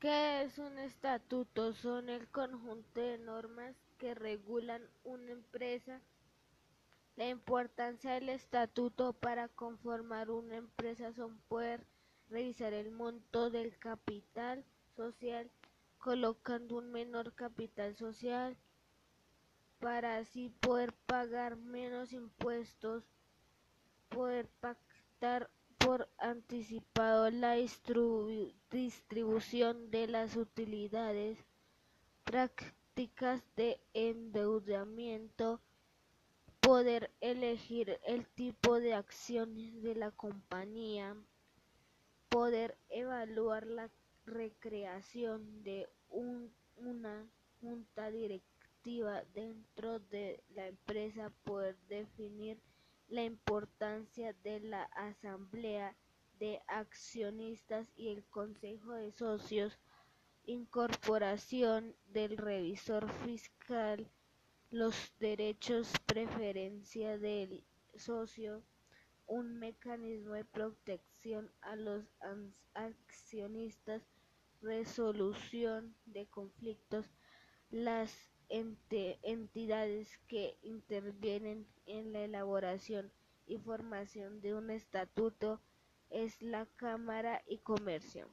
¿Qué es un estatuto? Son el conjunto de normas que regulan una empresa. La importancia del estatuto para conformar una empresa son poder revisar el monto del capital social colocando un menor capital social para así poder pagar menos impuestos, poder pactar anticipado la distribución de las utilidades, prácticas de endeudamiento, poder elegir el tipo de acciones de la compañía, poder evaluar la recreación de una junta directiva dentro de la empresa, poder definir la importancia de la asamblea de accionistas y el consejo de socios, incorporación del revisor fiscal, los derechos preferencia del socio, un mecanismo de protección a los accionistas, resolución de conflictos, las entidades que intervienen en la elaboración y formación de un estatuto es la Cámara y Comercio.